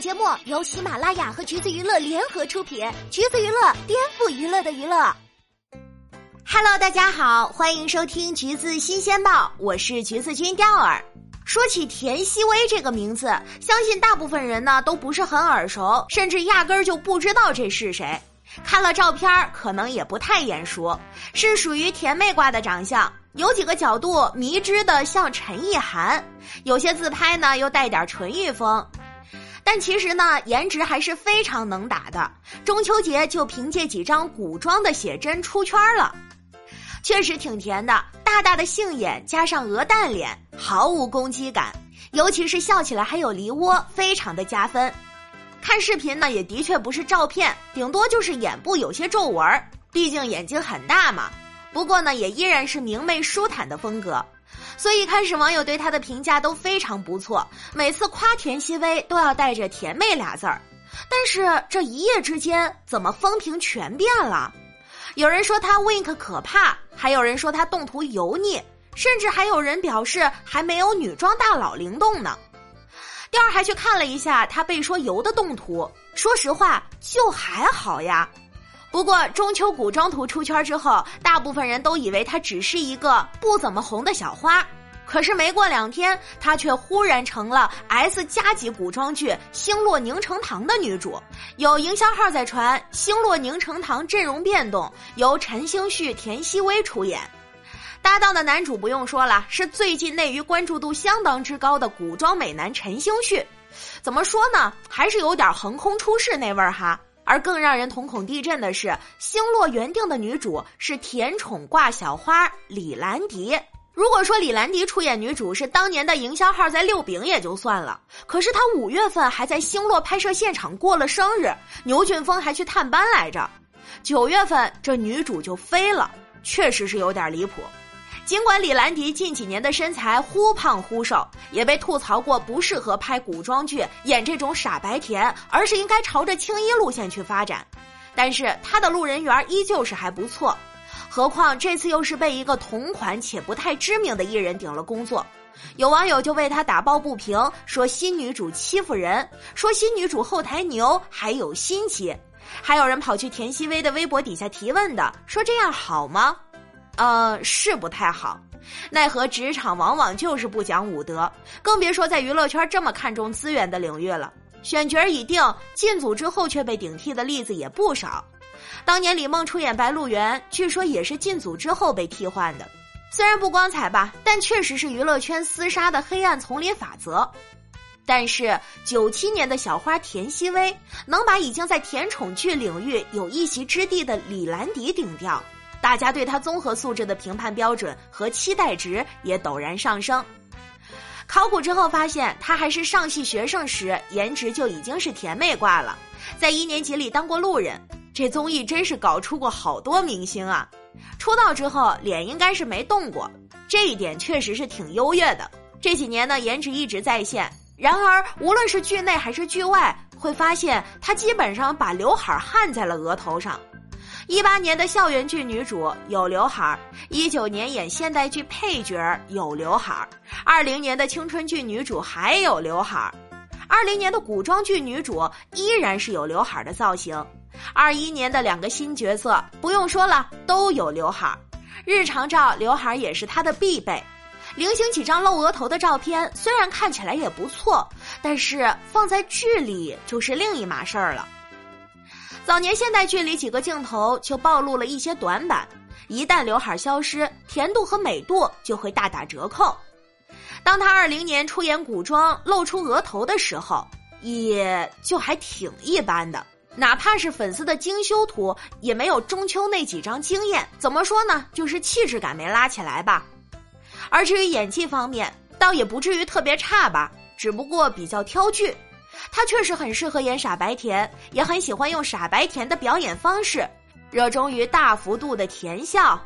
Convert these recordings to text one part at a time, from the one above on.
节目由喜马拉雅和橘子娱乐联合出品，橘子娱乐颠覆娱乐的娱乐。Hello，大家好，欢迎收听橘子新鲜报，我是橘子君钓儿。说起田曦薇这个名字，相信大部分人呢都不是很耳熟，甚至压根儿就不知道这是谁。看了照片，可能也不太眼熟，是属于甜妹挂的长相，有几个角度迷之的像陈意涵，有些自拍呢又带点纯欲风。但其实呢，颜值还是非常能打的。中秋节就凭借几张古装的写真出圈了，确实挺甜的，大大的杏眼加上鹅蛋脸，毫无攻击感，尤其是笑起来还有梨窝，非常的加分。看视频呢，也的确不是照片，顶多就是眼部有些皱纹，毕竟眼睛很大嘛。不过呢，也依然是明媚舒坦的风格。所以开始网友对她的评价都非常不错，每次夸田曦薇都要带着“甜妹”俩字儿。但是这一夜之间，怎么风评全变了？有人说她 wink 可怕，还有人说她动图油腻，甚至还有人表示还没有女装大佬灵动呢。第二还去看了一下她被说油的动图，说实话就还好呀。不过中秋古装图出圈之后，大部分人都以为她只是一个不怎么红的小花，可是没过两天，她却忽然成了 S 加级古装剧《星落凝成糖》的女主。有营销号在传《星落凝成糖》阵容变动，由陈星旭、田曦薇出演，搭档的男主不用说了，是最近内娱关注度相当之高的古装美男陈星旭。怎么说呢，还是有点横空出世那味儿哈。而更让人瞳孔地震的是，星落原定的女主是甜宠挂小花李兰迪。如果说李兰迪出演女主是当年的营销号在六饼也就算了，可是她五月份还在星落拍摄现场过了生日，牛俊峰还去探班来着。九月份这女主就飞了，确实是有点离谱。尽管李兰迪近几年的身材忽胖忽瘦，也被吐槽过不适合拍古装剧演这种傻白甜，而是应该朝着青衣路线去发展，但是她的路人缘依旧是还不错。何况这次又是被一个同款且不太知名的艺人顶了工作，有网友就为她打抱不平，说新女主欺负人，说新女主后台牛还有心机，还有人跑去田曦薇的微博底下提问的，说这样好吗？呃，是不太好，奈何职场往往就是不讲武德，更别说在娱乐圈这么看重资源的领域了。选角已定，进组之后却被顶替的例子也不少。当年李梦出演《白鹿原》，据说也是进组之后被替换的。虽然不光彩吧，但确实是娱乐圈厮杀的黑暗丛林法则。但是九七年的小花田曦薇，能把已经在甜宠剧领域有一席之地的李兰迪顶掉。大家对她综合素质的评判标准和期待值也陡然上升。考古之后发现，她还是上戏学生时颜值就已经是甜妹挂了，在一年级里当过路人。这综艺真是搞出过好多明星啊！出道之后脸应该是没动过，这一点确实是挺优越的。这几年呢，颜值一直在线。然而，无论是剧内还是剧外，会发现她基本上把刘海焊在了额头上。一八年的校园剧女主有刘海儿，一九年演现代剧配角有刘海儿，二零年的青春剧女主还有刘海儿，二零年的古装剧女主依然是有刘海儿的造型，二一年的两个新角色不用说了都有刘海儿，日常照刘海儿也是她的必备，零星几张露额头的照片虽然看起来也不错，但是放在剧里就是另一码事儿了。早年现代剧里几个镜头就暴露了一些短板，一旦刘海消失，甜度和美度就会大打折扣。当他二零年出演古装露出额头的时候，也就还挺一般的，哪怕是粉丝的精修图，也没有中秋那几张惊艳。怎么说呢？就是气质感没拉起来吧。而至于演技方面，倒也不至于特别差吧，只不过比较挑剧。他确实很适合演傻白甜，也很喜欢用傻白甜的表演方式，热衷于大幅度的甜笑。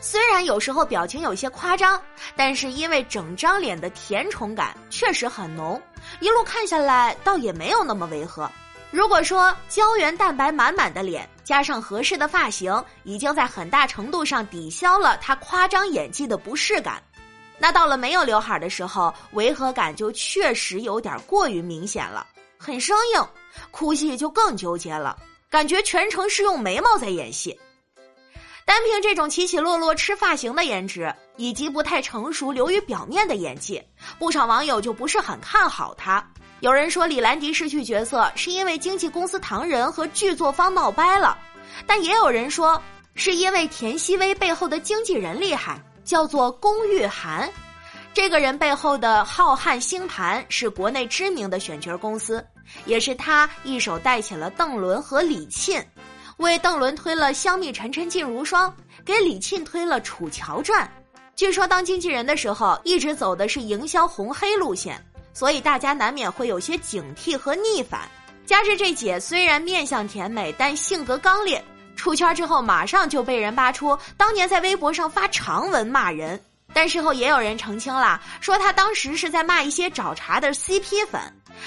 虽然有时候表情有些夸张，但是因为整张脸的甜宠感确实很浓，一路看下来倒也没有那么违和。如果说胶原蛋白满满的脸加上合适的发型，已经在很大程度上抵消了他夸张演技的不适感，那到了没有刘海的时候，违和感就确实有点过于明显了。很生硬，哭戏就更纠结了，感觉全程是用眉毛在演戏。单凭这种起起落落吃发型的颜值，以及不太成熟流于表面的演技，不少网友就不是很看好他。有人说李兰迪失去角色是因为经纪公司唐人和剧作方闹掰了，但也有人说是因为田曦薇背后的经纪人厉害，叫做龚玉涵。这个人背后的浩瀚星盘是国内知名的选角公司，也是他一手带起了邓伦和李沁，为邓伦推了《香蜜沉沉烬如霜》，给李沁推了《楚乔传》。据说当经纪人的时候，一直走的是营销红黑路线。所以大家难免会有些警惕和逆反，加之这姐虽然面相甜美，但性格刚烈，出圈之后马上就被人扒出当年在微博上发长文骂人，但事后也有人澄清了，说她当时是在骂一些找茬的 CP 粉，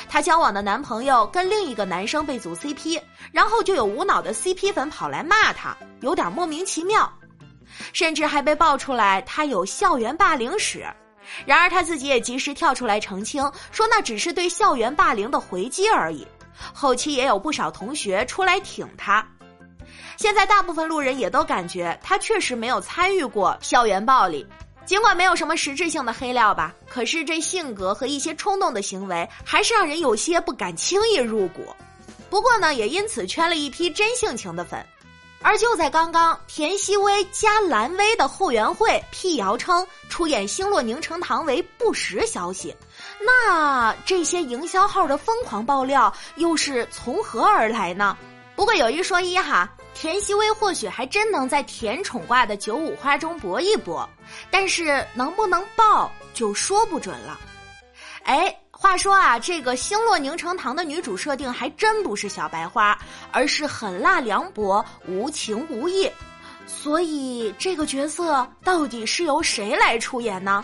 她交往的男朋友跟另一个男生被组 CP，然后就有无脑的 CP 粉跑来骂她，有点莫名其妙，甚至还被爆出来她有校园霸凌史。然而他自己也及时跳出来澄清，说那只是对校园霸凌的回击而已。后期也有不少同学出来挺他。现在大部分路人也都感觉他确实没有参与过校园暴力，尽管没有什么实质性的黑料吧，可是这性格和一些冲动的行为还是让人有些不敢轻易入股。不过呢，也因此圈了一批真性情的粉。而就在刚刚，田曦薇加蓝薇的后援会辟谣称出演《星落凝成糖》为不实消息，那这些营销号的疯狂爆料又是从何而来呢？不过有一说一哈，田曦薇或许还真能在甜宠挂的九五花中搏一搏，但是能不能爆就说不准了。哎。话说啊，这个星落凝成糖的女主设定还真不是小白花，而是狠辣凉薄、无情无义。所以这个角色到底是由谁来出演呢？